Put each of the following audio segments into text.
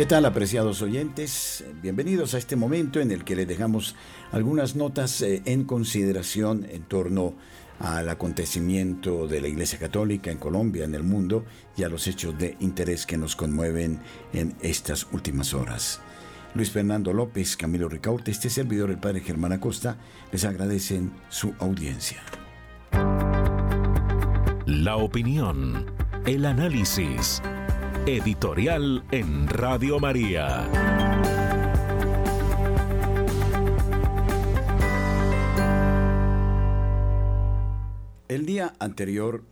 ¿Qué tal, apreciados oyentes? Bienvenidos a este momento en el que les dejamos algunas notas eh, en consideración en torno al acontecimiento de la Iglesia Católica en Colombia, en el mundo y a los hechos de interés que nos conmueven en estas últimas horas. Luis Fernando López, Camilo Ricaurte, este servidor, el Padre Germán Acosta, les agradecen su audiencia. La opinión, el análisis Editorial en Radio María. El día anterior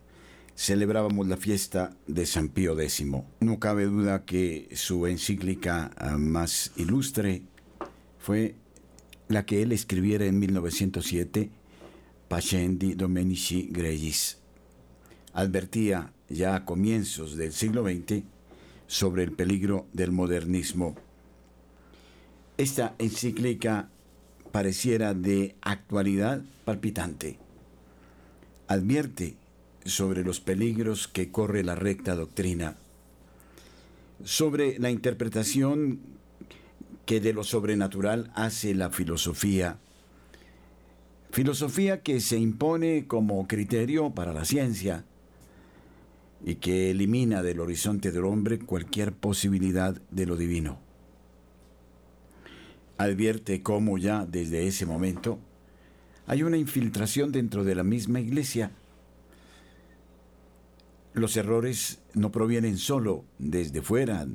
celebrábamos la fiesta de San Pío X. No cabe duda que su encíclica ah, más ilustre fue la que él escribiera en 1907, Pacendi Domenici Gregis. Advertía ya a comienzos del siglo XX sobre el peligro del modernismo. Esta encíclica pareciera de actualidad palpitante. Advierte sobre los peligros que corre la recta doctrina, sobre la interpretación que de lo sobrenatural hace la filosofía, filosofía que se impone como criterio para la ciencia, y que elimina del horizonte del hombre cualquier posibilidad de lo divino. Advierte cómo ya desde ese momento hay una infiltración dentro de la misma iglesia. Los errores no provienen solo desde fuera,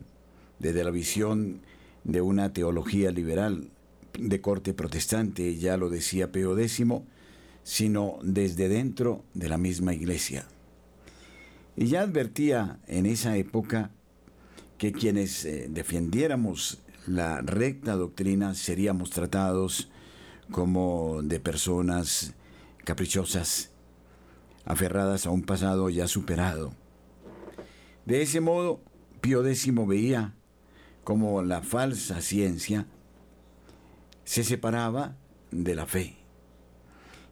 desde la visión de una teología liberal de corte protestante, ya lo decía Peo X, sino desde dentro de la misma iglesia. Y ya advertía en esa época que quienes eh, defendiéramos la recta doctrina seríamos tratados como de personas caprichosas, aferradas a un pasado ya superado. De ese modo, Pío X veía como la falsa ciencia se separaba de la fe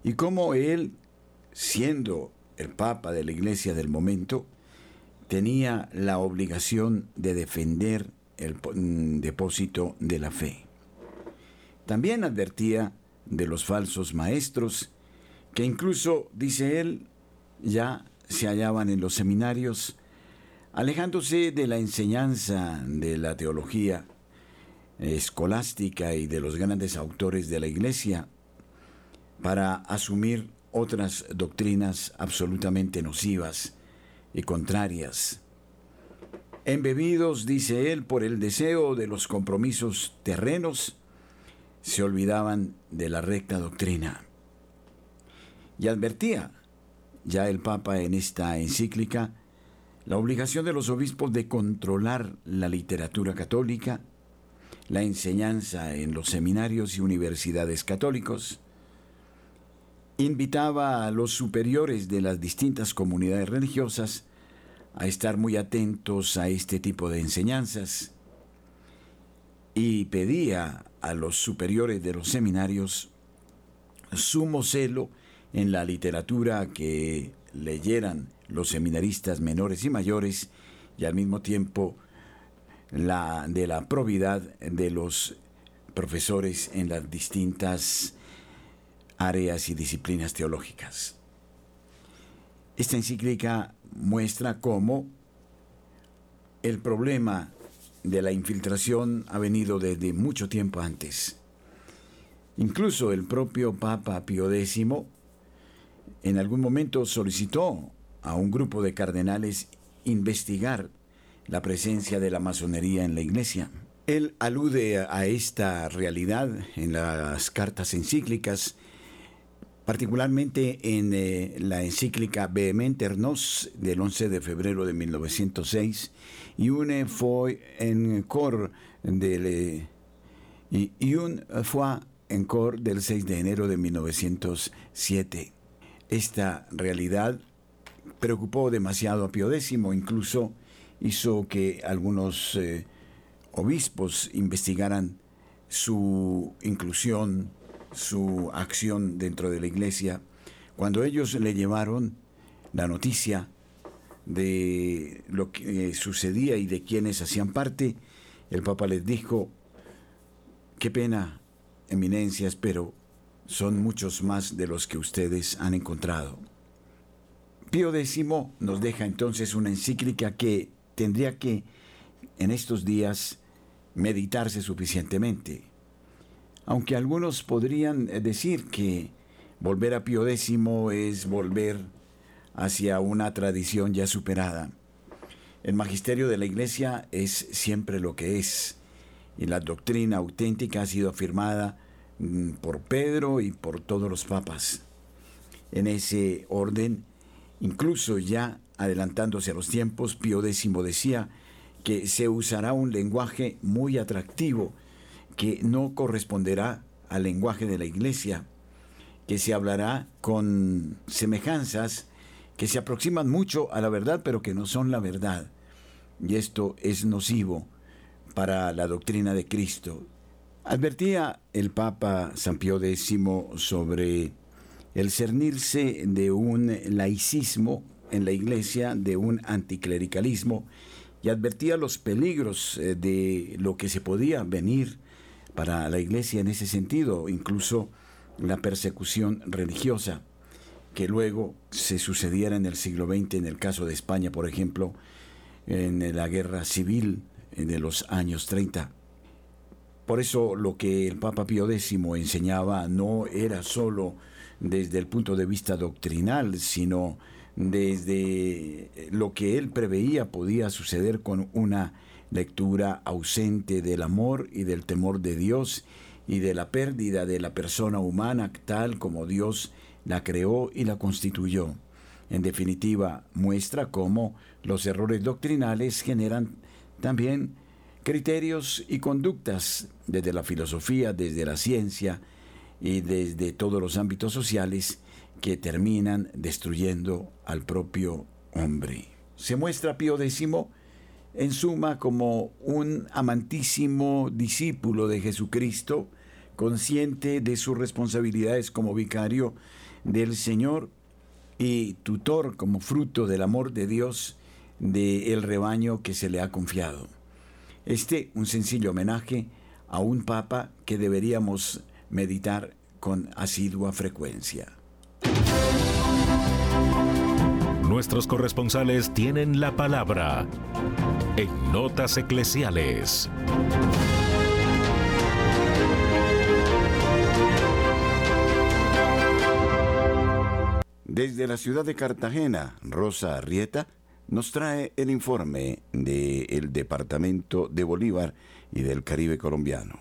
y como él, siendo el Papa de la Iglesia del momento, tenía la obligación de defender el mm, depósito de la fe. También advertía de los falsos maestros, que incluso, dice él, ya se hallaban en los seminarios, alejándose de la enseñanza de la teología escolástica y de los grandes autores de la Iglesia, para asumir otras doctrinas absolutamente nocivas y contrarias. Embebidos, dice él, por el deseo de los compromisos terrenos, se olvidaban de la recta doctrina. Y advertía ya el Papa en esta encíclica la obligación de los obispos de controlar la literatura católica, la enseñanza en los seminarios y universidades católicos, invitaba a los superiores de las distintas comunidades religiosas a estar muy atentos a este tipo de enseñanzas y pedía a los superiores de los seminarios sumo celo en la literatura que leyeran los seminaristas menores y mayores y al mismo tiempo la de la probidad de los profesores en las distintas áreas y disciplinas teológicas. Esta encíclica muestra cómo el problema de la infiltración ha venido desde mucho tiempo antes. Incluso el propio Papa Pío X en algún momento solicitó a un grupo de cardenales investigar la presencia de la masonería en la iglesia. Él alude a esta realidad en las cartas encíclicas particularmente en eh, la encíclica Vehementer Nos del 11 de febrero de 1906 y un fue en cor del y, un fue en cor del 6 de enero de 1907. Esta realidad preocupó demasiado a Pío X, incluso hizo que algunos eh, obispos investigaran su inclusión, su acción dentro de la iglesia. Cuando ellos le llevaron la noticia de lo que sucedía y de quienes hacían parte, el Papa les dijo, qué pena, eminencias, pero son muchos más de los que ustedes han encontrado. Pío X nos deja entonces una encíclica que tendría que en estos días meditarse suficientemente. Aunque algunos podrían decir que volver a Pío X es volver hacia una tradición ya superada. El magisterio de la Iglesia es siempre lo que es, y la doctrina auténtica ha sido afirmada mm, por Pedro y por todos los papas. En ese orden, incluso ya adelantándose a los tiempos, Pío X decía que se usará un lenguaje muy atractivo que no corresponderá al lenguaje de la iglesia, que se hablará con semejanzas que se aproximan mucho a la verdad, pero que no son la verdad. Y esto es nocivo para la doctrina de Cristo. Advertía el Papa San Pío X sobre el cernirse de un laicismo en la iglesia, de un anticlericalismo, y advertía los peligros eh, de lo que se podía venir para la iglesia en ese sentido, incluso la persecución religiosa que luego se sucediera en el siglo XX, en el caso de España, por ejemplo, en la guerra civil de los años 30. Por eso lo que el Papa Pío X enseñaba no era solo desde el punto de vista doctrinal, sino desde lo que él preveía podía suceder con una lectura ausente del amor y del temor de Dios y de la pérdida de la persona humana tal como Dios la creó y la constituyó. En definitiva, muestra cómo los errores doctrinales generan también criterios y conductas desde la filosofía, desde la ciencia y desde todos los ámbitos sociales que terminan destruyendo al propio hombre. Se muestra Pío X en suma como un amantísimo discípulo de Jesucristo, consciente de sus responsabilidades como vicario del Señor y tutor como fruto del amor de Dios del rebaño que se le ha confiado. Este un sencillo homenaje a un papa que deberíamos meditar con asidua frecuencia. Nuestros corresponsales tienen la palabra en Notas Eclesiales. Desde la ciudad de Cartagena, Rosa Arrieta nos trae el informe del Departamento de Bolívar y del Caribe colombiano.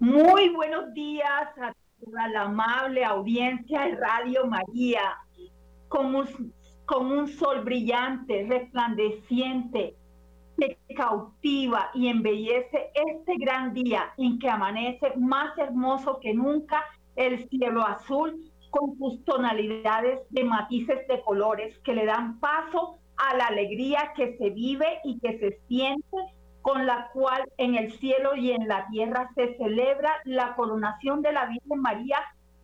Muy buenos días a toda la amable audiencia de Radio María, un, con un sol brillante, resplandeciente, que cautiva y embellece este gran día en que amanece más hermoso que nunca el cielo azul con sus tonalidades de matices de colores que le dan paso a la alegría que se vive y que se siente con la cual en el cielo y en la tierra se celebra la coronación de la Virgen María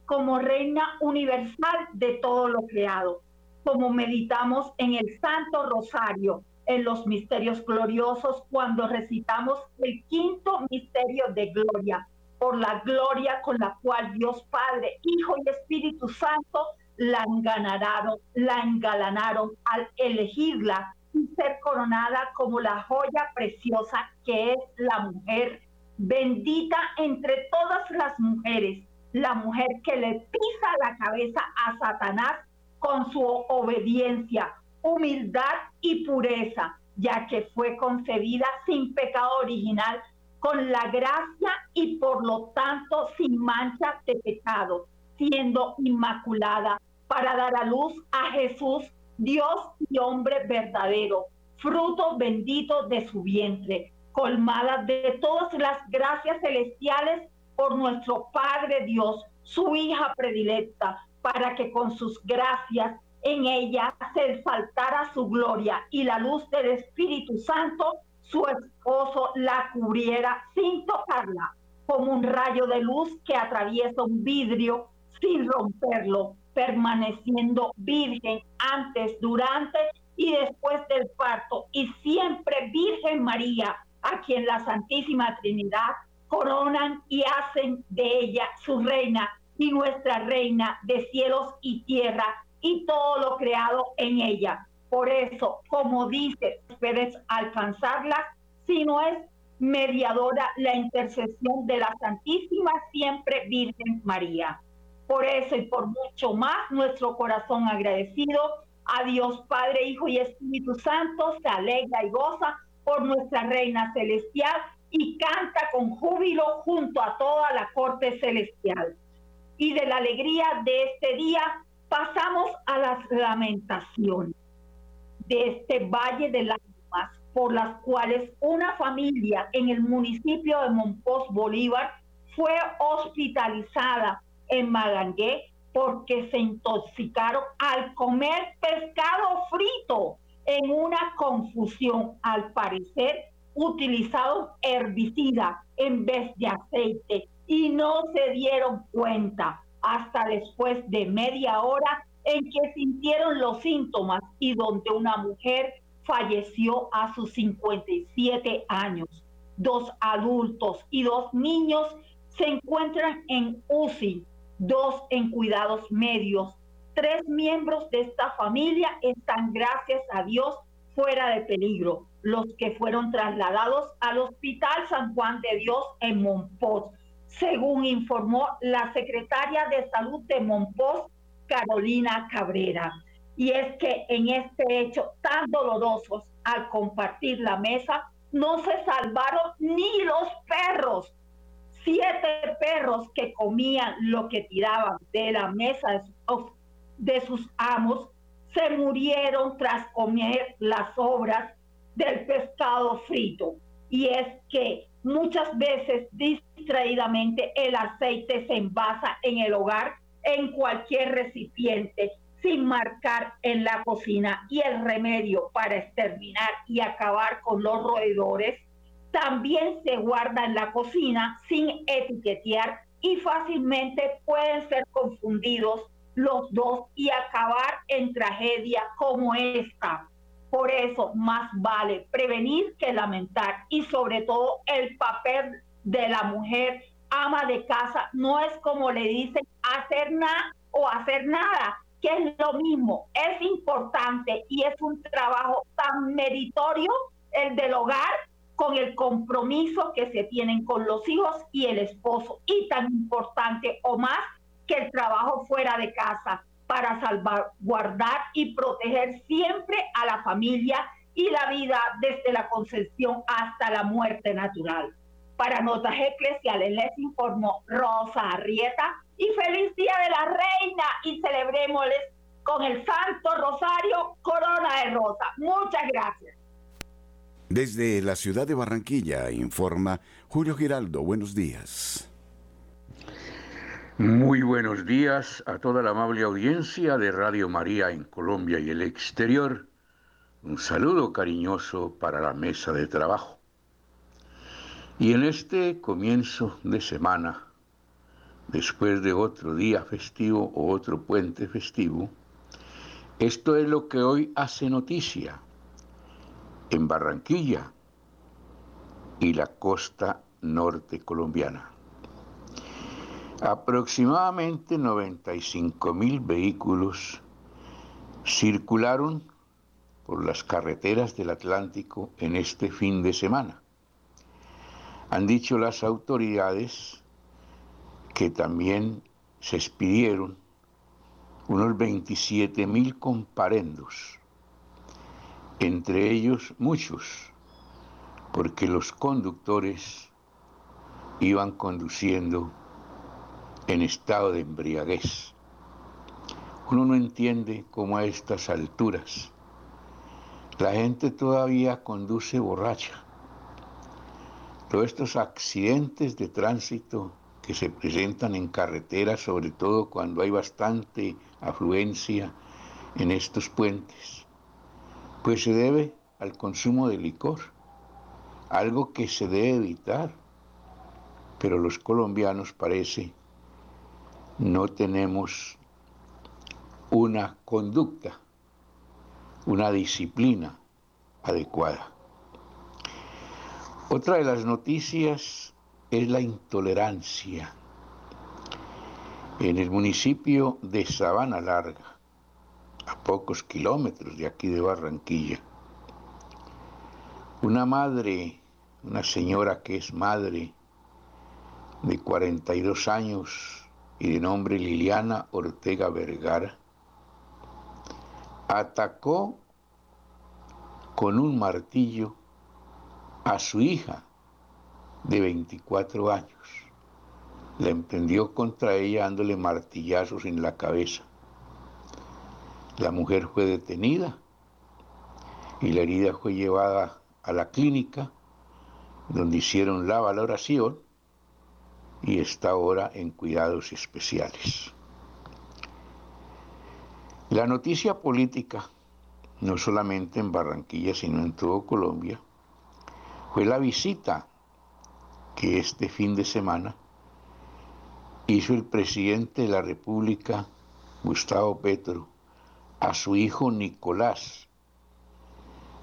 como Reina Universal de todo lo creado, como meditamos en el Santo Rosario, en los misterios gloriosos, cuando recitamos el quinto misterio de gloria, por la gloria con la cual Dios Padre, Hijo y Espíritu Santo la engalanaron, la engalanaron al elegirla y ser coronada como la joya preciosa que es la mujer, bendita entre todas las mujeres, la mujer que le pisa la cabeza a Satanás con su obediencia, humildad y pureza, ya que fue concebida sin pecado original con la gracia y por lo tanto sin mancha de pecado, siendo inmaculada para dar a luz a Jesús, Dios y hombre verdadero, fruto bendito de su vientre, colmada de todas las gracias celestiales por nuestro Padre Dios, su hija predilecta, para que con sus gracias en ella se exaltara su gloria y la luz del Espíritu Santo, su esposo la cubriera sin tocarla, como un rayo de luz que atraviesa un vidrio sin romperlo, permaneciendo virgen antes, durante y después del parto, y siempre Virgen María, a quien la Santísima Trinidad coronan y hacen de ella su reina y nuestra reina de cielos y tierra y todo lo creado en ella. Por eso, como dice, puedes alcanzarla si no es mediadora la intercesión de la Santísima siempre Virgen María. Por eso y por mucho más, nuestro corazón agradecido a Dios Padre, Hijo y Espíritu Santo se alegra y goza por nuestra Reina Celestial y canta con júbilo junto a toda la corte celestial. Y de la alegría de este día pasamos a las lamentaciones de este valle de lágrimas por las cuales una familia en el municipio de Monpós Bolívar fue hospitalizada en Magangué porque se intoxicaron al comer pescado frito en una confusión, al parecer, utilizaron herbicida en vez de aceite y no se dieron cuenta hasta después de media hora en que sintieron los síntomas y donde una mujer falleció a sus 57 años. Dos adultos y dos niños se encuentran en UCI, dos en cuidados medios. Tres miembros de esta familia están, gracias a Dios, fuera de peligro, los que fueron trasladados al Hospital San Juan de Dios en Monpós, según informó la secretaria de Salud de Monpós, Carolina Cabrera. Y es que en este hecho tan doloroso, al compartir la mesa, no se salvaron ni los perros. Siete perros que comían lo que tiraban de la mesa de sus amos se murieron tras comer las obras del pescado frito. Y es que muchas veces distraídamente el aceite se envasa en el hogar, en cualquier recipiente, sin marcar en la cocina. Y el remedio para exterminar y acabar con los roedores también se guarda en la cocina sin etiquetear y fácilmente pueden ser confundidos los dos y acabar en tragedia como esta. Por eso más vale prevenir que lamentar. Y sobre todo el papel de la mujer ama de casa no es como le dicen hacer nada o hacer nada, que es lo mismo, es importante y es un trabajo tan meritorio el del hogar con el compromiso que se tienen con los hijos y el esposo. Y tan importante o más que el trabajo fuera de casa para salvaguardar y proteger siempre a la familia y la vida desde la concepción hasta la muerte natural. Para Notas Eclesiales les informó Rosa Arrieta y feliz Día de la Reina y celebrémosles con el Santo Rosario Corona de Rosa. Muchas gracias. Desde la ciudad de Barranquilla informa Julio Giraldo. Buenos días. Muy buenos días a toda la amable audiencia de Radio María en Colombia y el exterior. Un saludo cariñoso para la mesa de trabajo. Y en este comienzo de semana, después de otro día festivo o otro puente festivo, esto es lo que hoy hace noticia en Barranquilla y la costa norte colombiana. Aproximadamente 95 mil vehículos circularon por las carreteras del Atlántico en este fin de semana. Han dicho las autoridades que también se expidieron unos 27 mil comparendos, entre ellos muchos, porque los conductores iban conduciendo en estado de embriaguez. Uno no entiende cómo a estas alturas la gente todavía conduce borracha. Todos estos accidentes de tránsito que se presentan en carreteras, sobre todo cuando hay bastante afluencia en estos puentes, pues se debe al consumo de licor, algo que se debe evitar. Pero los colombianos parece no tenemos una conducta, una disciplina adecuada. Otra de las noticias es la intolerancia. En el municipio de Sabana Larga, a pocos kilómetros de aquí de Barranquilla, una madre, una señora que es madre de 42 años y de nombre Liliana Ortega Vergara, atacó con un martillo a su hija de 24 años. La emprendió contra ella dándole martillazos en la cabeza. La mujer fue detenida y la herida fue llevada a la clínica donde hicieron la valoración y está ahora en cuidados especiales. La noticia política, no solamente en Barranquilla, sino en todo Colombia, fue la visita que este fin de semana hizo el presidente de la República, Gustavo Petro, a su hijo Nicolás,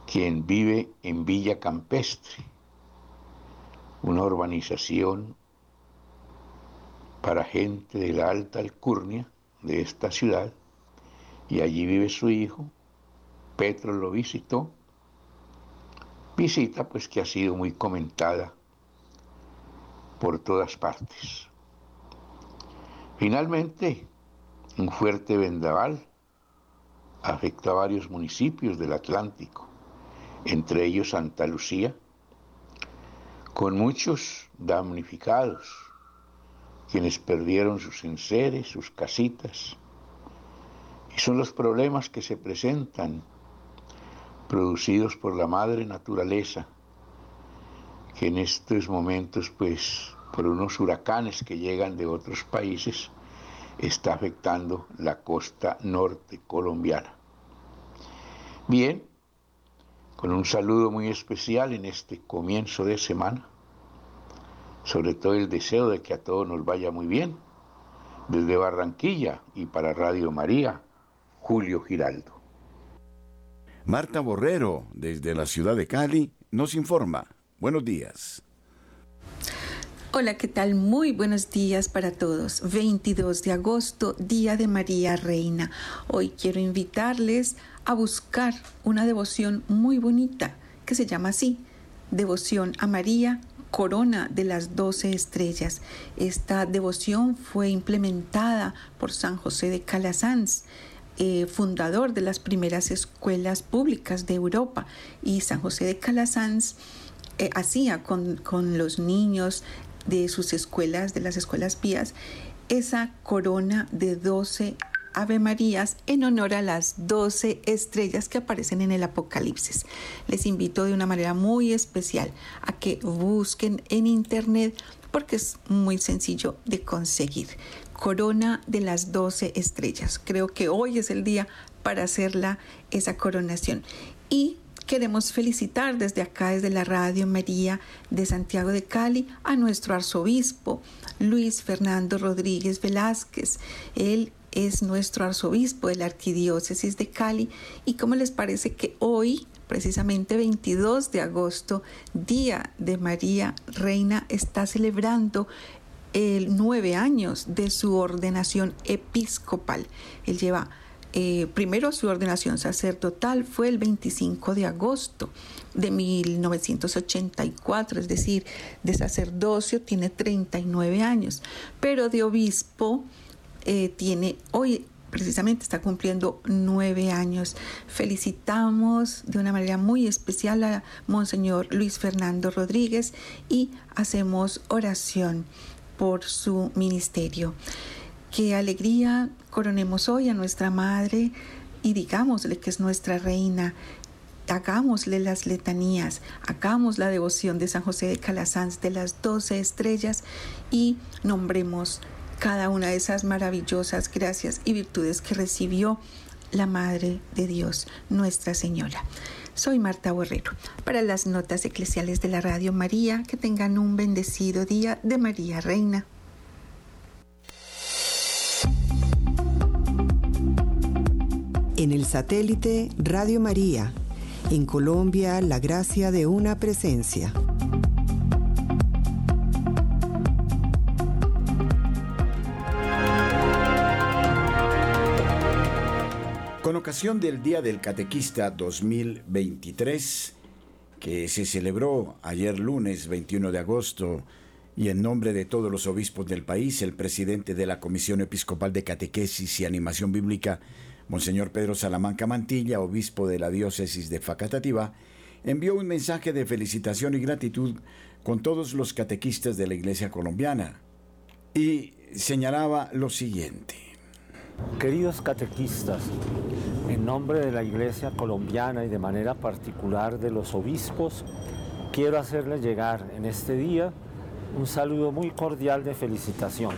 quien vive en Villa Campestre, una urbanización para gente de la alta alcurnia de esta ciudad, y allí vive su hijo. Petro lo visitó, visita pues que ha sido muy comentada por todas partes. Finalmente, un fuerte vendaval afectó a varios municipios del Atlántico, entre ellos Santa Lucía, con muchos damnificados, quienes perdieron sus enseres, sus casitas. Y son los problemas que se presentan, producidos por la madre naturaleza, que en estos momentos, pues, por unos huracanes que llegan de otros países, está afectando la costa norte colombiana. Bien, con un saludo muy especial en este comienzo de semana sobre todo el deseo de que a todos nos vaya muy bien. Desde Barranquilla y para Radio María, Julio Giraldo. Marta Borrero, desde la ciudad de Cali, nos informa. Buenos días. Hola, ¿qué tal? Muy buenos días para todos. 22 de agosto, Día de María Reina. Hoy quiero invitarles a buscar una devoción muy bonita que se llama así, Devoción a María, corona de las doce estrellas. Esta devoción fue implementada por San José de Calasanz, eh, fundador de las primeras escuelas públicas de Europa. Y San José de Calasanz eh, hacía con, con los niños de sus escuelas, de las escuelas pías, esa corona de doce Ave Marías en honor a las 12 estrellas que aparecen en el Apocalipsis. Les invito de una manera muy especial a que busquen en internet porque es muy sencillo de conseguir. Corona de las 12 estrellas. Creo que hoy es el día para hacerla esa coronación. Y queremos felicitar desde acá, desde la Radio María de Santiago de Cali, a nuestro arzobispo Luis Fernando Rodríguez Velázquez. Él es nuestro arzobispo de la Arquidiócesis de Cali y cómo les parece que hoy, precisamente 22 de agosto, Día de María Reina, está celebrando el nueve años de su ordenación episcopal. Él lleva eh, primero su ordenación sacerdotal fue el 25 de agosto de 1984, es decir, de sacerdocio tiene 39 años, pero de obispo eh, tiene hoy precisamente está cumpliendo nueve años. Felicitamos de una manera muy especial a Monseñor Luis Fernando Rodríguez y hacemos oración por su ministerio. Qué alegría coronemos hoy a nuestra Madre y digámosle que es nuestra reina. Hagámosle las letanías, hagamos la devoción de San José de Calasanz de las doce estrellas y nombremos cada una de esas maravillosas gracias y virtudes que recibió la Madre de Dios, Nuestra Señora. Soy Marta Borrero. Para las notas eclesiales de la Radio María, que tengan un bendecido día de María Reina. En el satélite Radio María, en Colombia, la gracia de una presencia. Con ocasión del Día del Catequista 2023, que se celebró ayer lunes 21 de agosto, y en nombre de todos los obispos del país, el presidente de la Comisión Episcopal de Catequesis y Animación Bíblica, Monseñor Pedro Salamanca Mantilla, obispo de la diócesis de Facatativá, envió un mensaje de felicitación y gratitud con todos los catequistas de la Iglesia colombiana y señalaba lo siguiente. Queridos catequistas, en nombre de la Iglesia colombiana y de manera particular de los obispos, quiero hacerles llegar en este día un saludo muy cordial de felicitación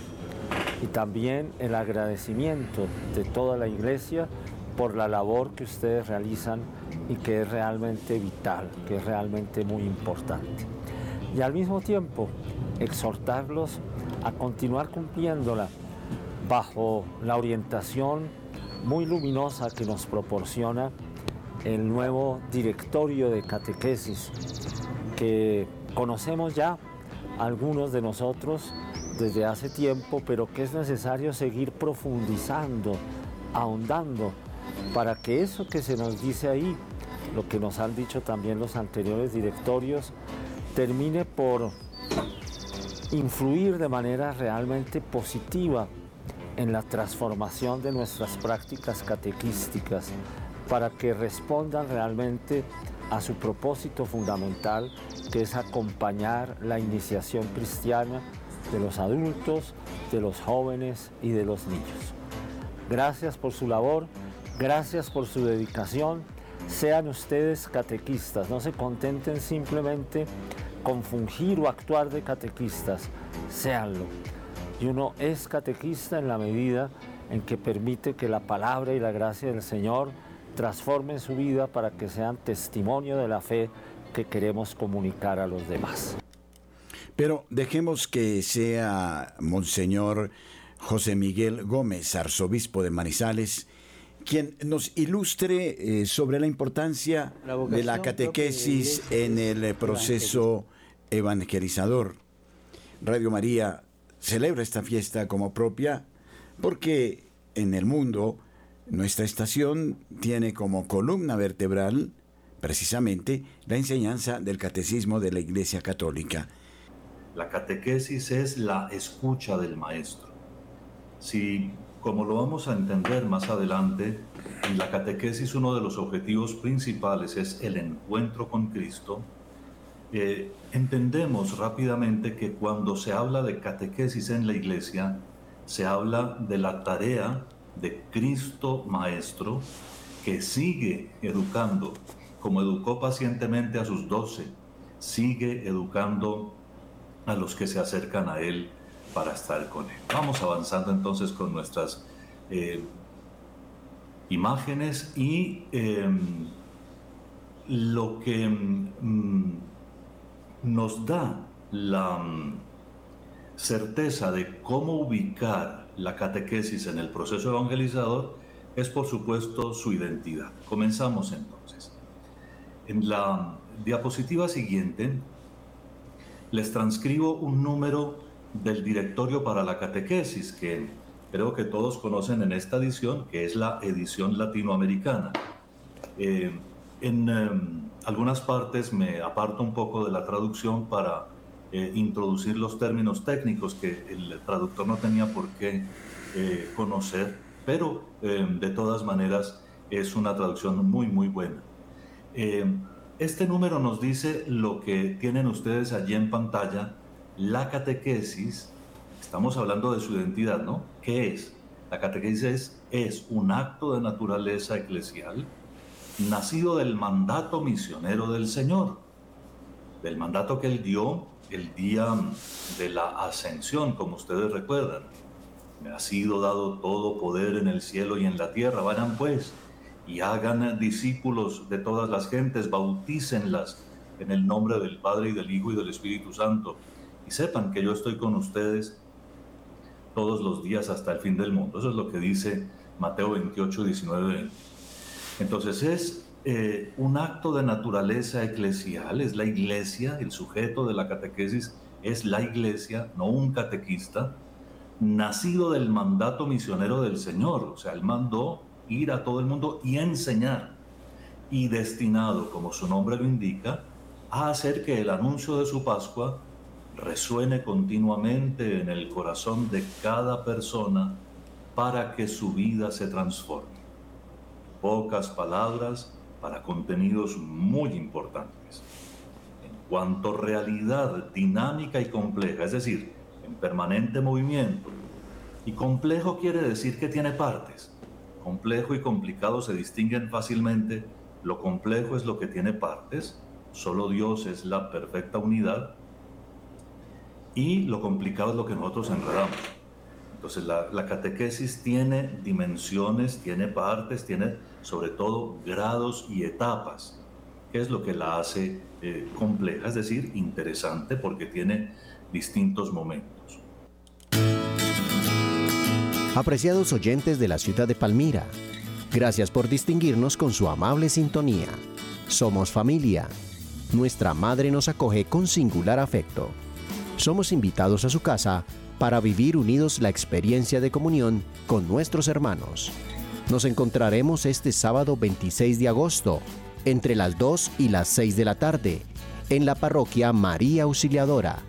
y también el agradecimiento de toda la Iglesia por la labor que ustedes realizan y que es realmente vital, que es realmente muy importante. Y al mismo tiempo, exhortarlos a continuar cumpliéndola bajo la orientación muy luminosa que nos proporciona el nuevo directorio de catequesis que conocemos ya algunos de nosotros desde hace tiempo, pero que es necesario seguir profundizando, ahondando, para que eso que se nos dice ahí, lo que nos han dicho también los anteriores directorios, termine por influir de manera realmente positiva en la transformación de nuestras prácticas catequísticas para que respondan realmente a su propósito fundamental, que es acompañar la iniciación cristiana de los adultos, de los jóvenes y de los niños. Gracias por su labor, gracias por su dedicación. Sean ustedes catequistas, no se contenten simplemente con fungir o actuar de catequistas, séanlo y uno es catequista en la medida en que permite que la palabra y la gracia del Señor transformen su vida para que sean testimonio de la fe que queremos comunicar a los demás. Pero dejemos que sea Monseñor José Miguel Gómez, arzobispo de Manizales, quien nos ilustre eh, sobre la importancia de la catequesis en el proceso evangelizador. Radio María celebra esta fiesta como propia porque en el mundo nuestra estación tiene como columna vertebral precisamente la enseñanza del catecismo de la Iglesia Católica. La catequesis es la escucha del maestro. Si, como lo vamos a entender más adelante, en la catequesis uno de los objetivos principales es el encuentro con Cristo, entendemos rápidamente que cuando se habla de catequesis en la iglesia, se habla de la tarea de Cristo Maestro que sigue educando, como educó pacientemente a sus doce, sigue educando a los que se acercan a Él para estar con Él. Vamos avanzando entonces con nuestras eh, imágenes y em, lo que... Mm, nos da la mm, certeza de cómo ubicar la catequesis en el proceso evangelizador es por supuesto su identidad. Comenzamos entonces. En la diapositiva siguiente les transcribo un número del directorio para la catequesis que creo que todos conocen en esta edición, que es la edición latinoamericana. Eh, en em, algunas partes me aparto un poco de la traducción para eh, introducir los términos técnicos que el traductor no tenía por qué eh, conocer pero eh, de todas maneras es una traducción muy, muy buena. Eh, este número nos dice lo que tienen ustedes allí en pantalla, la catequesis. Estamos hablando de su identidad, ¿no? ¿Qué es? La catequesis es, es un acto de naturaleza eclesial nacido del mandato misionero del Señor, del mandato que él dio el día de la ascensión, como ustedes recuerdan. Me ha sido dado todo poder en el cielo y en la tierra. Vayan pues y hagan discípulos de todas las gentes, bautícenlas en el nombre del Padre y del Hijo y del Espíritu Santo. Y sepan que yo estoy con ustedes todos los días hasta el fin del mundo. Eso es lo que dice Mateo 28, 19, Entonces es eh, un acto de naturaleza eclesial, es la iglesia, el sujeto de la catequesis es la iglesia, no un catequista, nacido del mandato misionero del Señor. O sea, él mandó ir a todo el mundo y enseñar, y destinado, como su nombre lo indica, a hacer que el anuncio de su Pascua resuene continuamente en el corazón de cada persona para que su vida se transforme. Pocas palabras para contenidos muy importantes. En cuanto a realidad dinámica y compleja, es decir, en permanente movimiento, y complejo quiere decir que tiene partes. Complejo y complicado se distinguen fácilmente. Lo complejo es lo que tiene partes. Solo Dios es la perfecta unidad. Y lo complicado es lo que nosotros enredamos. Entonces la, catequesis tiene dimensiones, tiene partes, tiene sobre todo grados y etapas, que es lo que la hace eh, compleja, es decir, interesante porque tiene distintos momentos. Apreciados oyentes de la ciudad de Palmira, gracias por distinguirnos con su amable sintonía. Somos familia. Nuestra madre nos acoge con singular afecto. Somos invitados a su casa para vivir unidos la experiencia de comunión con nuestros hermanos. Nos encontraremos este sábado 26 de agosto, entre las 2 y las 6 de la tarde, en la parroquia María Auxiliadora,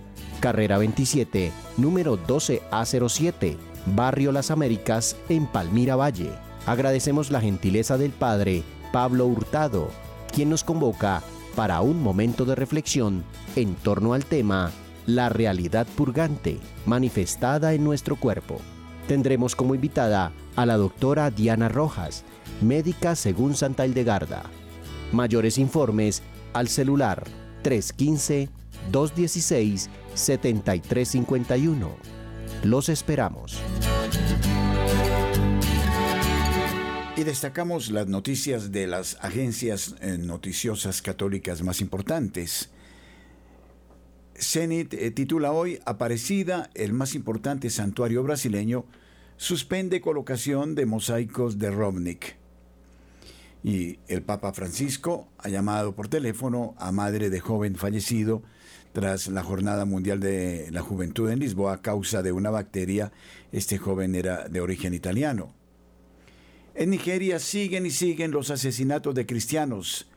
carrera 27, número 12A07 Barrio Las Américas, en Palmira Valle. Agradecemos la gentileza del Padre Pablo Hurtado, quien nos convoca para un momento de reflexión en torno al tema La realidad purgante manifestada en nuestro cuerpo. Tendremos como invitada a la doctora Diana Rojas, médica según Santa Hildegarda. Mayores informes al celular 315 216 7351 los esperamos. Y destacamos las noticias de las agencias eh, noticiosas católicas más importantes. Zenit eh, titula hoy Aparecida, el más importante santuario brasileño, suspende colocación de mosaicos de Rovnik. Y el Papa Francisco ha llamado por teléfono a madre de joven fallecido tras la Jornada Mundial de la Juventud en Lisboa a causa de una bacteria. Este joven era de origen italiano. En Nigeria siguen y siguen los asesinatos de cristianos,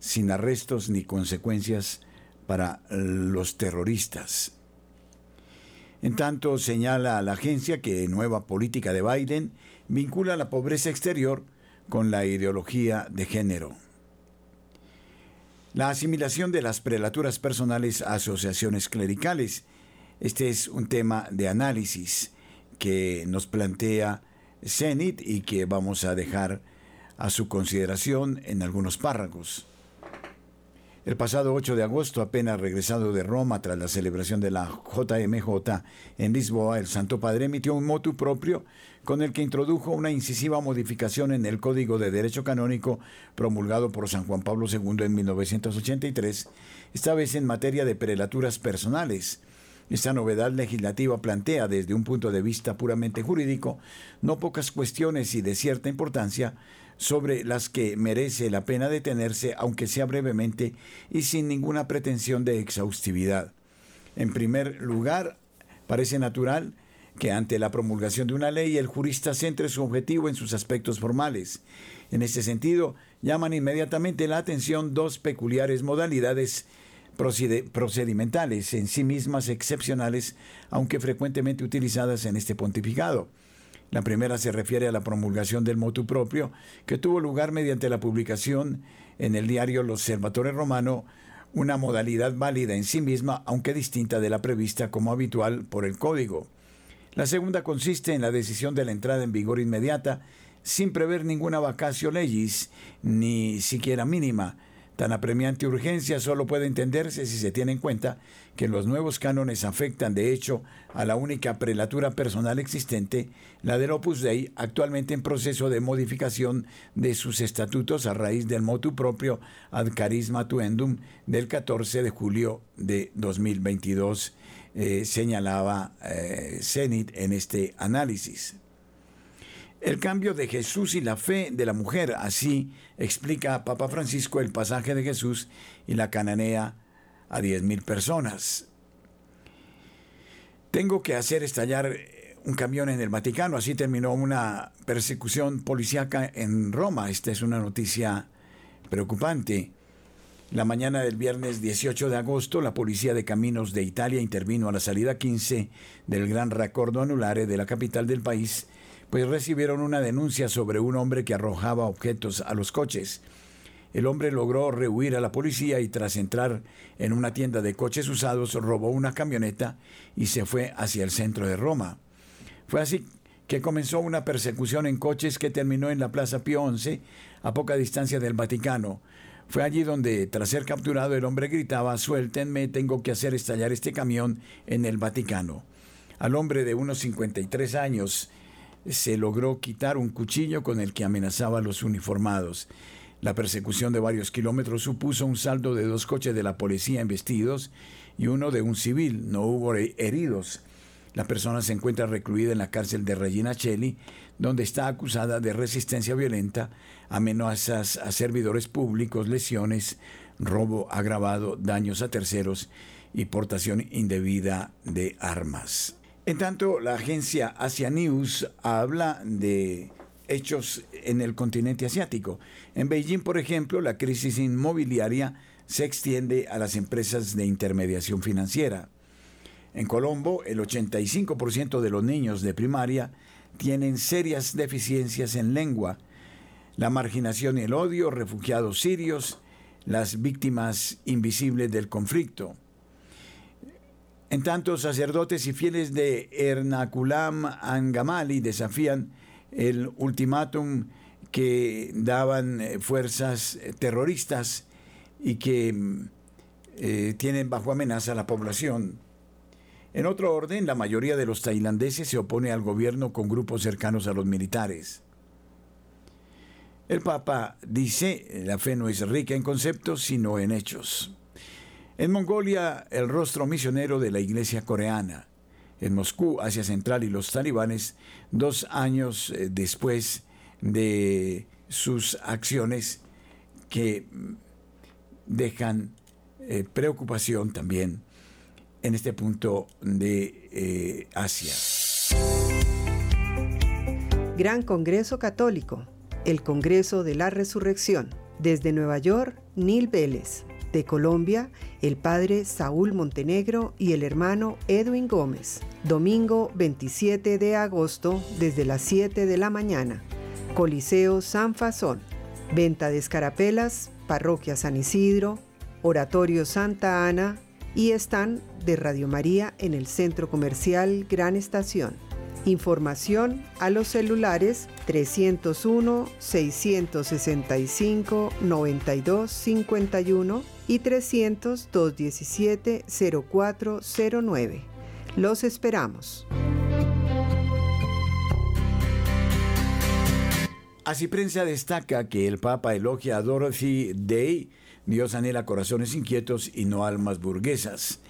sin arrestos ni consecuencias para los terroristas. En tanto, señala a la agencia que nueva política de Biden vincula la pobreza exterior con la ideología de género. La asimilación de las prelaturas personales a asociaciones clericales. Este es un tema de análisis que nos plantea Zenit y que vamos a dejar a su consideración en algunos párrafos. El pasado 8 de agosto, apenas regresado de Roma tras la celebración de la JMJ en Lisboa, el Santo Padre emitió un motu propio con el que introdujo una incisiva modificación en el Código de Derecho Canónico promulgado por San Juan Pablo II en 1983, esta vez en materia de prelaturas personales. Esta novedad legislativa plantea desde un punto de vista puramente jurídico no pocas cuestiones y de cierta importancia sobre las que merece la pena detenerse, aunque sea brevemente y sin ninguna pretensión de exhaustividad. En primer lugar, parece natural que ante la promulgación de una ley el jurista centre su objetivo en sus aspectos formales. En este sentido, llaman inmediatamente la atención dos peculiares modalidades procedimentales, en sí mismas excepcionales, aunque frecuentemente utilizadas en este pontificado. La primera se refiere a la promulgación del motu propio, que tuvo lugar mediante la publicación en el diario El Observatorio Romano, una modalidad válida en sí misma, aunque distinta de la prevista como habitual por el código. La segunda consiste en la decisión de la entrada en vigor inmediata, sin prever ninguna vacatio legis, ni siquiera mínima, Tan apremiante urgencia solo puede entenderse si se tiene en cuenta que los nuevos cánones afectan de hecho a la única prelatura personal existente, la del Opus Dei, actualmente en proceso de modificación de sus estatutos a raíz del motu propio ad carisma tuendum del 14 de julio de 2022, eh, señalaba eh, Zenit en este análisis. El cambio de Jesús y la fe de la mujer, así explica Papa Francisco el pasaje de Jesús y la cananea a diez mil personas. Tengo que hacer estallar un camión en el Vaticano, así terminó una persecución policíaca en Roma. Esta es una noticia preocupante. La mañana del viernes 18 de agosto, la Policía de Caminos de Italia intervino a la salida 15 del Gran Raccordo Anulare de la capital del país pues recibieron una denuncia sobre un hombre que arrojaba objetos a los coches. El hombre logró rehuir a la policía y tras entrar en una tienda de coches usados robó una camioneta y se fue hacia el centro de Roma. Fue así que comenzó una persecución en coches que terminó en la Plaza Pío XI, a poca distancia del Vaticano. Fue allí donde, tras ser capturado, el hombre gritaba, suéltenme, tengo que hacer estallar este camión en el Vaticano. Al hombre de unos 53 años, se logró quitar un cuchillo con el que amenazaba a los uniformados. La persecución de varios kilómetros supuso un saldo de dos coches de la policía embestidos y uno de un civil. No hubo heridos. La persona se encuentra recluida en la cárcel de Regina Cheli, donde está acusada de resistencia violenta, amenazas a servidores públicos, lesiones, robo agravado, daños a terceros y portación indebida de armas. En tanto, la agencia Asia News habla de hechos en el continente asiático. En Beijing, por ejemplo, la crisis inmobiliaria se extiende a las empresas de intermediación financiera. En Colombo, el 85% de los niños de primaria tienen serias deficiencias en lengua. La marginación y el odio, refugiados sirios, las víctimas invisibles del conflicto. En tanto, sacerdotes y fieles de Ernakulam Angamali desafían el ultimátum que daban eh, fuerzas eh, terroristas y que eh, tienen bajo amenaza a la población. En otro orden, la mayoría de los tailandeses se opone al gobierno con grupos cercanos a los militares. El Papa dice, la fe no es rica en conceptos, sino en hechos. En Mongolia, el rostro misionero de la iglesia coreana. En Moscú, Asia Central y los talibanes, dos años eh, después de sus acciones que mm, dejan eh, preocupación también en este punto de eh, Asia. Gran Congreso Católico, el Congreso de la Resurrección. Desde Nueva York, Neil Vélez. De Colombia, el padre Saúl Montenegro y el hermano Edwin Gómez. Domingo 27 de agosto desde las 7 de la mañana. Coliseo San Fasón. Venta de escarapelas, Parroquia San Isidro, Oratorio Santa Ana y están de Radio María en el Centro Comercial Gran Estación. Información a los celulares 301-665-9251 y 300-217-0409. Los esperamos. Así prensa destaca que el Papa elogia a Dorothy Day, Dios anhela corazones inquietos y no almas burguesas.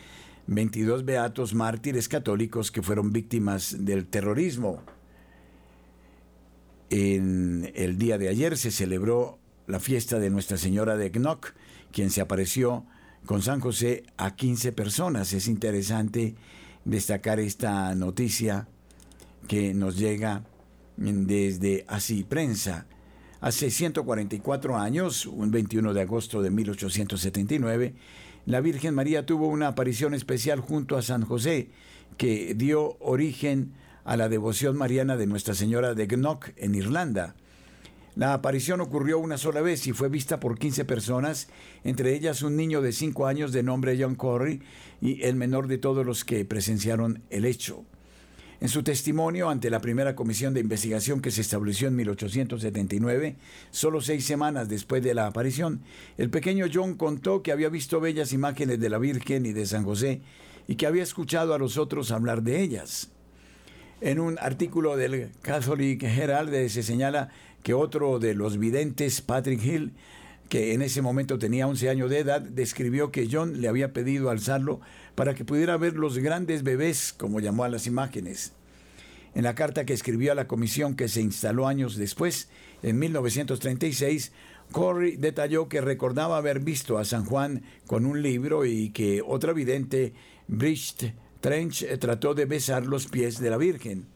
22 beatos mártires católicos que fueron víctimas del terrorismo. En el día de ayer se celebró la fiesta de Nuestra Señora de Gnoc, quien se apareció con San José a 15 personas. Es interesante destacar esta noticia que nos llega desde Así Prensa. Hace 144 años, un 21 de agosto de 1879, la Virgen María tuvo una aparición especial junto a San José, que dio origen a la devoción mariana de Nuestra Señora de Gnock en Irlanda. La aparición ocurrió una sola vez y fue vista por 15 personas, entre ellas un niño de 5 años de nombre John Corry y el menor de todos los que presenciaron el hecho. En su testimonio ante la primera comisión de investigación que se estableció en 1879, solo seis semanas después de la aparición, el pequeño John contó que había visto bellas imágenes de la Virgen y de San José y que había escuchado a los otros hablar de ellas. En un artículo del Catholic Herald se señala que otro de los videntes, Patrick Hill, que en ese momento tenía 11 años de edad, describió que John le había pedido alzarlo para que pudiera ver los grandes bebés, como llamó a las imágenes. En la carta que escribió a la comisión que se instaló años después, en 1936, Corey detalló que recordaba haber visto a San Juan con un libro y que otra vidente, Bridget Trench, trató de besar los pies de la Virgen.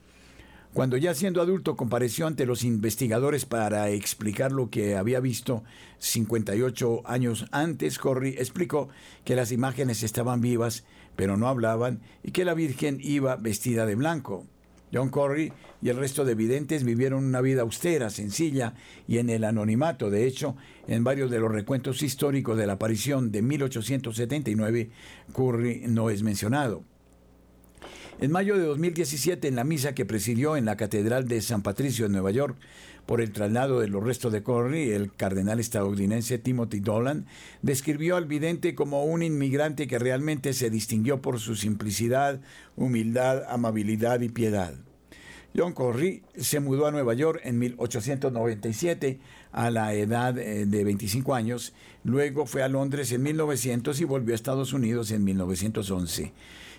Cuando ya siendo adulto compareció ante los investigadores para explicar lo que había visto 58 años antes, Corry explicó que las imágenes estaban vivas, pero no hablaban, y que la Virgen iba vestida de blanco. John Corry y el resto de videntes vivieron una vida austera, sencilla y en el anonimato. De hecho, en varios de los recuentos históricos de la aparición de 1879, Curry no es mencionado. En mayo de 2017, en la misa que presidió en la Catedral de San Patricio en Nueva York por el traslado de los restos de Corry, el cardenal estadounidense Timothy Dolan describió al vidente como un inmigrante que realmente se distinguió por su simplicidad, humildad, amabilidad y piedad. John Corry se mudó a Nueva York en 1897 a la edad eh, de 25 años, luego fue a Londres en 1900 y volvió a Estados Unidos en 1911.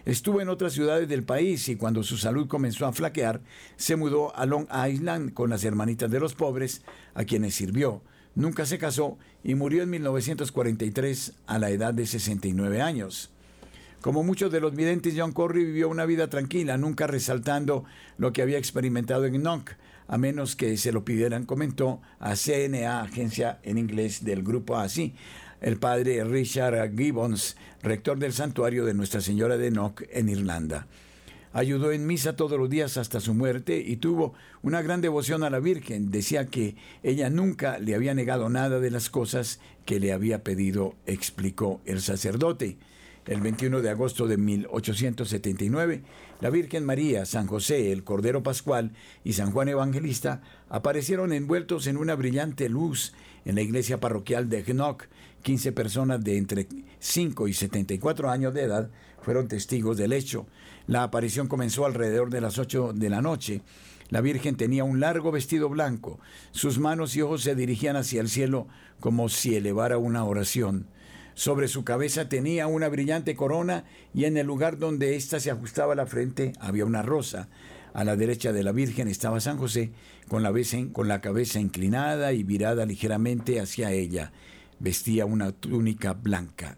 Estuvo en otras ciudades del país y cuando su salud comenzó a flaquear, se mudó a Long Island con las hermanitas de los pobres, a quienes sirvió. Nunca se casó y murió en 1943 a la edad de 69 años. Como muchos de los videntes, John Corry vivió una vida tranquila, nunca resaltando lo que había experimentado en Knock, a menos que se lo pidieran, comentó a CNA, agencia en inglés del grupo ASI, el padre Richard Gibbons, rector del santuario de Nuestra Señora de Knock en Irlanda. Ayudó en misa todos los días hasta su muerte y tuvo una gran devoción a la Virgen. Decía que ella nunca le había negado nada de las cosas que le había pedido, explicó el sacerdote. El 21 de agosto de 1879, la Virgen María, San José, el Cordero Pascual y San Juan Evangelista aparecieron envueltos en una brillante luz en la iglesia parroquial de Knock 15 personas de entre 5 y 74 años de edad fueron testigos del hecho. La aparición comenzó alrededor de las 8 de la noche. La Virgen tenía un largo vestido blanco. Sus manos y ojos se dirigían hacia el cielo como si elevara una oración. Sobre su cabeza tenía una brillante corona y en el lugar donde ésta se ajustaba la frente había una rosa. A la derecha de la Virgen estaba San José, con la, con la cabeza inclinada y virada ligeramente hacia ella vestía una túnica blanca.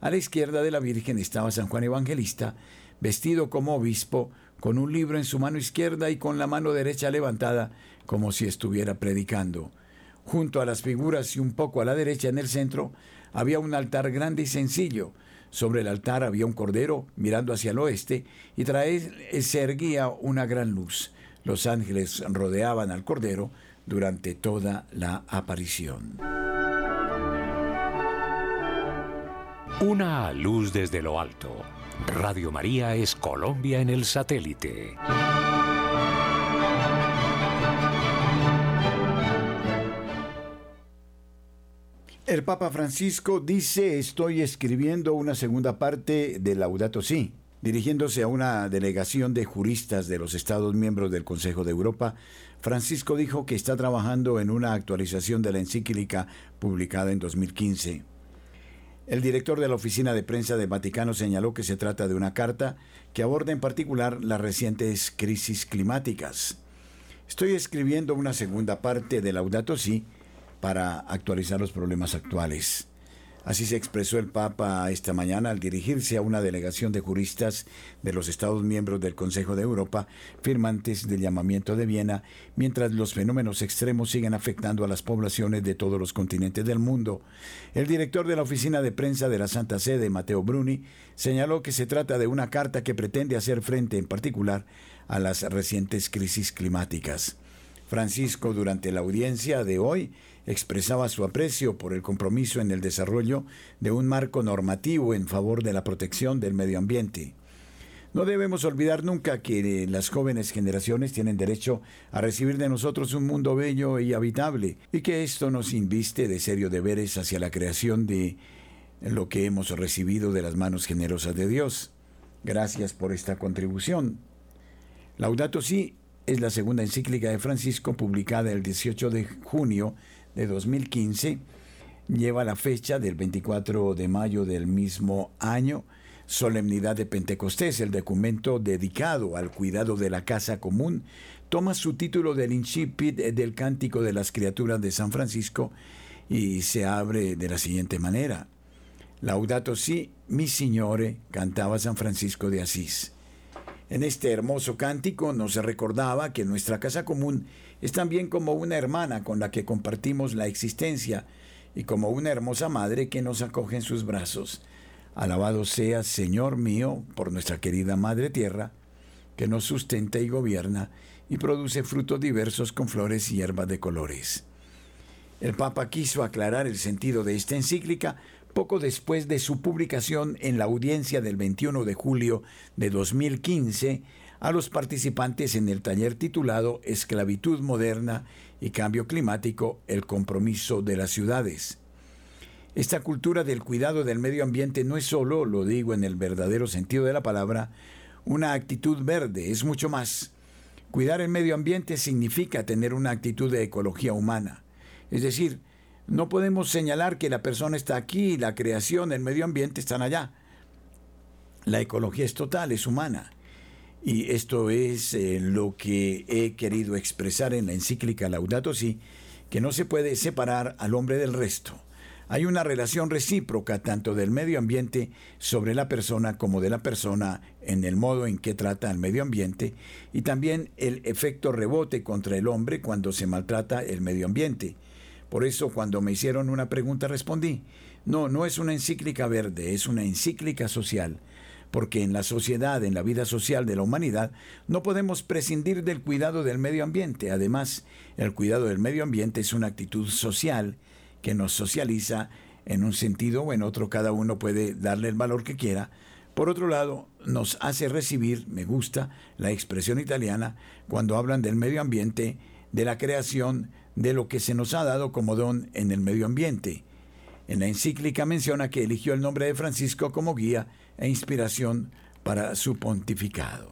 A la izquierda de la Virgen estaba San Juan Evangelista, vestido como obispo, con un libro en su mano izquierda y con la mano derecha levantada, como si estuviera predicando. Junto a las figuras y un poco a la derecha en el centro, había un altar grande y sencillo. Sobre el altar había un cordero mirando hacia el oeste y tras él se erguía una gran luz. Los ángeles rodeaban al cordero durante toda la aparición. Una luz desde lo alto. Radio María es Colombia en el satélite. El Papa Francisco dice, estoy escribiendo una segunda parte de Laudato Si. Dirigiéndose a una delegación de juristas de los Estados miembros del Consejo de Europa, Francisco dijo que está trabajando en una actualización de la encíclica publicada en 2015. El director de la oficina de prensa del Vaticano señaló que se trata de una carta que aborda en particular las recientes crisis climáticas. Estoy escribiendo una segunda parte de Laudato Si para actualizar los problemas actuales. Así se expresó el Papa esta mañana al dirigirse a una delegación de juristas de los Estados miembros del Consejo de Europa, firmantes del llamamiento de Viena, mientras los fenómenos extremos siguen afectando a las poblaciones de todos los continentes del mundo. El director de la oficina de prensa de la Santa Sede, Mateo Bruni, señaló que se trata de una carta que pretende hacer frente en particular a las recientes crisis climáticas. Francisco durante la audiencia de hoy expresaba su aprecio por el compromiso en el desarrollo de un marco normativo en favor de la protección del medio ambiente. No debemos olvidar nunca que las jóvenes generaciones tienen derecho a recibir de nosotros un mundo bello y habitable y que esto nos inviste de serio deberes hacia la creación de lo que hemos recibido de las manos generosas de Dios. Gracias por esta contribución. Laudato Si es la segunda encíclica de Francisco publicada el 18 de junio de 2015. Lleva la fecha del 24 de mayo del mismo año, Solemnidad de Pentecostés, el documento dedicado al cuidado de la casa común, toma su título del incipit del Cántico de las Criaturas de San Francisco y se abre de la siguiente manera. Laudato si, mi Signore, cantaba San Francisco de Asís. En este hermoso cántico nos recordaba que nuestra casa común es también como una hermana con la que compartimos la existencia y como una hermosa madre que nos acoge en sus brazos. Alabado sea, Señor mío, por nuestra querida Madre Tierra, que nos sustenta y gobierna y produce frutos diversos con flores y hierbas de colores. El Papa quiso aclarar el sentido de esta encíclica poco después de su publicación en la audiencia del 21 de julio de 2015 a los participantes en el taller titulado Esclavitud moderna y cambio climático, el compromiso de las ciudades. Esta cultura del cuidado del medio ambiente no es solo, lo digo en el verdadero sentido de la palabra, una actitud verde, es mucho más. Cuidar el medio ambiente significa tener una actitud de ecología humana, es decir, no podemos señalar que la persona está aquí, la creación, el medio ambiente están allá. La ecología es total, es humana. Y esto es eh, lo que he querido expresar en la encíclica Laudato Si, que no se puede separar al hombre del resto. Hay una relación recíproca tanto del medio ambiente sobre la persona como de la persona en el modo en que trata al medio ambiente y también el efecto rebote contra el hombre cuando se maltrata el medio ambiente. Por eso cuando me hicieron una pregunta respondí, no, no es una encíclica verde, es una encíclica social, porque en la sociedad, en la vida social de la humanidad, no podemos prescindir del cuidado del medio ambiente. Además, el cuidado del medio ambiente es una actitud social que nos socializa en un sentido o en otro, cada uno puede darle el valor que quiera. Por otro lado, nos hace recibir, me gusta la expresión italiana, cuando hablan del medio ambiente, de la creación, de lo que se nos ha dado como don en el medio ambiente. En la encíclica menciona que eligió el nombre de Francisco como guía e inspiración para su pontificado.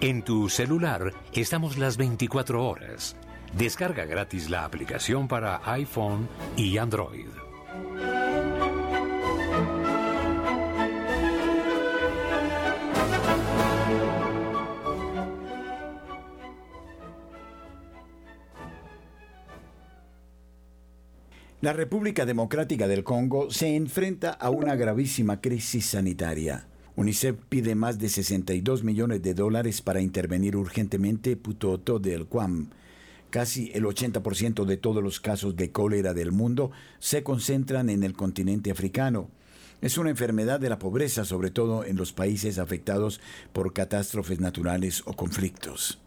En tu celular estamos las 24 horas. Descarga gratis la aplicación para iPhone y Android. La República Democrática del Congo se enfrenta a una gravísima crisis sanitaria. UNICEF pide más de 62 millones de dólares para intervenir urgentemente Putoto del Guam. Casi el 80% de todos los casos de cólera del mundo se concentran en el continente africano. Es una enfermedad de la pobreza, sobre todo en los países afectados por catástrofes naturales o conflictos.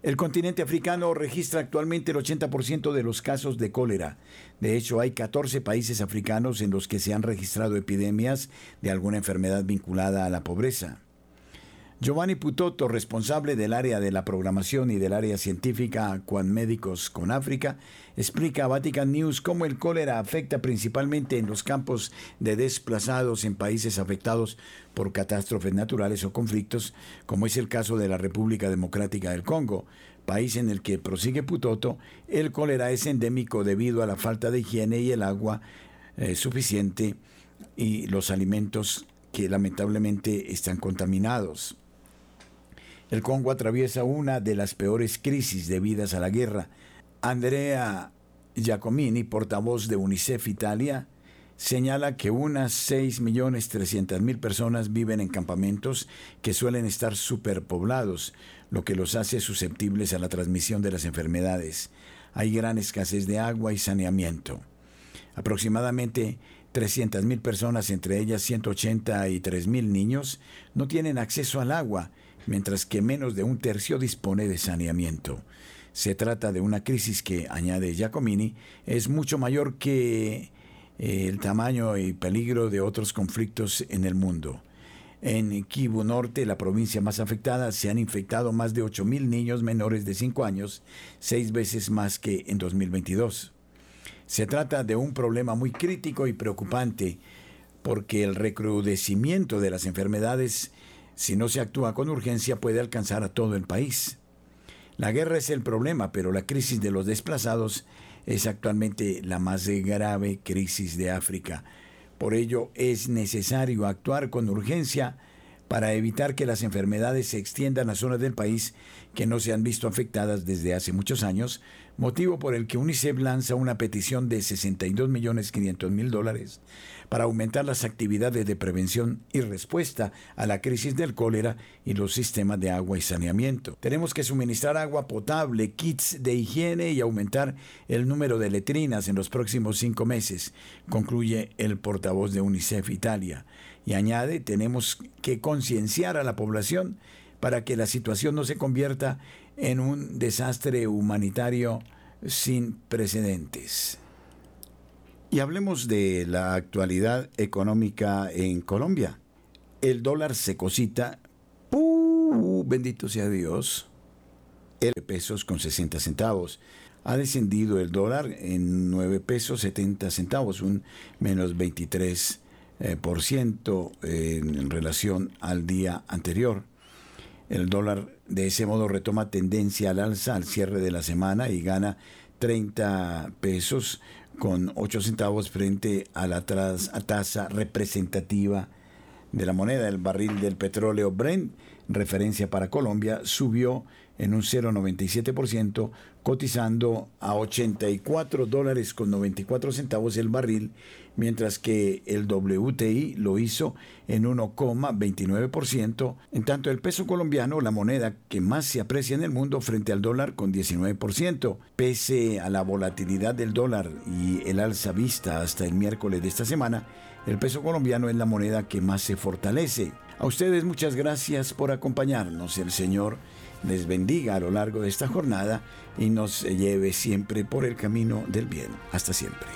El continente africano registra actualmente el 80% de los casos de cólera. De hecho, hay 14 países africanos en los que se han registrado epidemias de alguna enfermedad vinculada a la pobreza. Giovanni Putotto, responsable del área de la programación y del área científica Quan Médicos con África, explica a Vatican News cómo el cólera afecta principalmente en los campos de desplazados en países afectados por catástrofes naturales o conflictos, como es el caso de la República Democrática del Congo, país en el que prosigue Putoto, el cólera es endémico debido a la falta de higiene y el agua eh, suficiente y los alimentos que lamentablemente están contaminados. El Congo atraviesa una de las peores crisis debidas a la guerra. Andrea Giacomini, portavoz de UNICEF Italia, señala que unas 6.300.000 personas viven en campamentos que suelen estar superpoblados, lo que los hace susceptibles a la transmisión de las enfermedades. Hay gran escasez de agua y saneamiento. Aproximadamente 300.000 personas, entre ellas 183.000 niños, no tienen acceso al agua, mientras que menos de un tercio dispone de saneamiento. Se trata de una crisis que, añade Giacomini, es mucho mayor que eh, el tamaño y peligro de otros conflictos en el mundo. En Kivu Norte, la provincia más afectada, se han infectado más de 8.000 niños menores de 5 años, seis veces más que en 2022. Se trata de un problema muy crítico y preocupante porque el recrudecimiento de las enfermedades, si no se actúa con urgencia, puede alcanzar a todo el país. La guerra es el problema, pero la crisis de los desplazados es actualmente la más grave crisis de África. Por ello es necesario actuar con urgencia para evitar que las enfermedades se extiendan a zonas del país que no se han visto afectadas desde hace muchos años, motivo por el que UNICEF lanza una petición de 62 millones mil dólares para aumentar las actividades de prevención y respuesta a la crisis del cólera y los sistemas de agua y saneamiento. Tenemos que suministrar agua potable, kits de higiene y aumentar el número de letrinas en los próximos cinco meses, concluye el portavoz de UNICEF Italia. Y añade, tenemos que concienciar a la población para que la situación no se convierta en un desastre humanitario sin precedentes. Y hablemos de la actualidad económica en Colombia. El dólar se cosita, bendito sea Dios, el pesos con 60 centavos. Ha descendido el dólar en 9 pesos 70 centavos, un menos 23 eh, por ciento en relación al día anterior. El dólar de ese modo retoma tendencia al alza al cierre de la semana y gana 30 pesos con 8 centavos frente a la tasa representativa de la moneda. El barril del petróleo Brent, referencia para Colombia, subió en un 0,97%, cotizando a 84 dólares con 94 centavos el barril, mientras que el WTI lo hizo en 1,29%, en tanto el peso colombiano, la moneda que más se aprecia en el mundo frente al dólar con 19%, pese a la volatilidad del dólar y el alza vista hasta el miércoles de esta semana, el peso colombiano es la moneda que más se fortalece. A ustedes muchas gracias por acompañarnos. El Señor les bendiga a lo largo de esta jornada y nos lleve siempre por el camino del bien. Hasta siempre.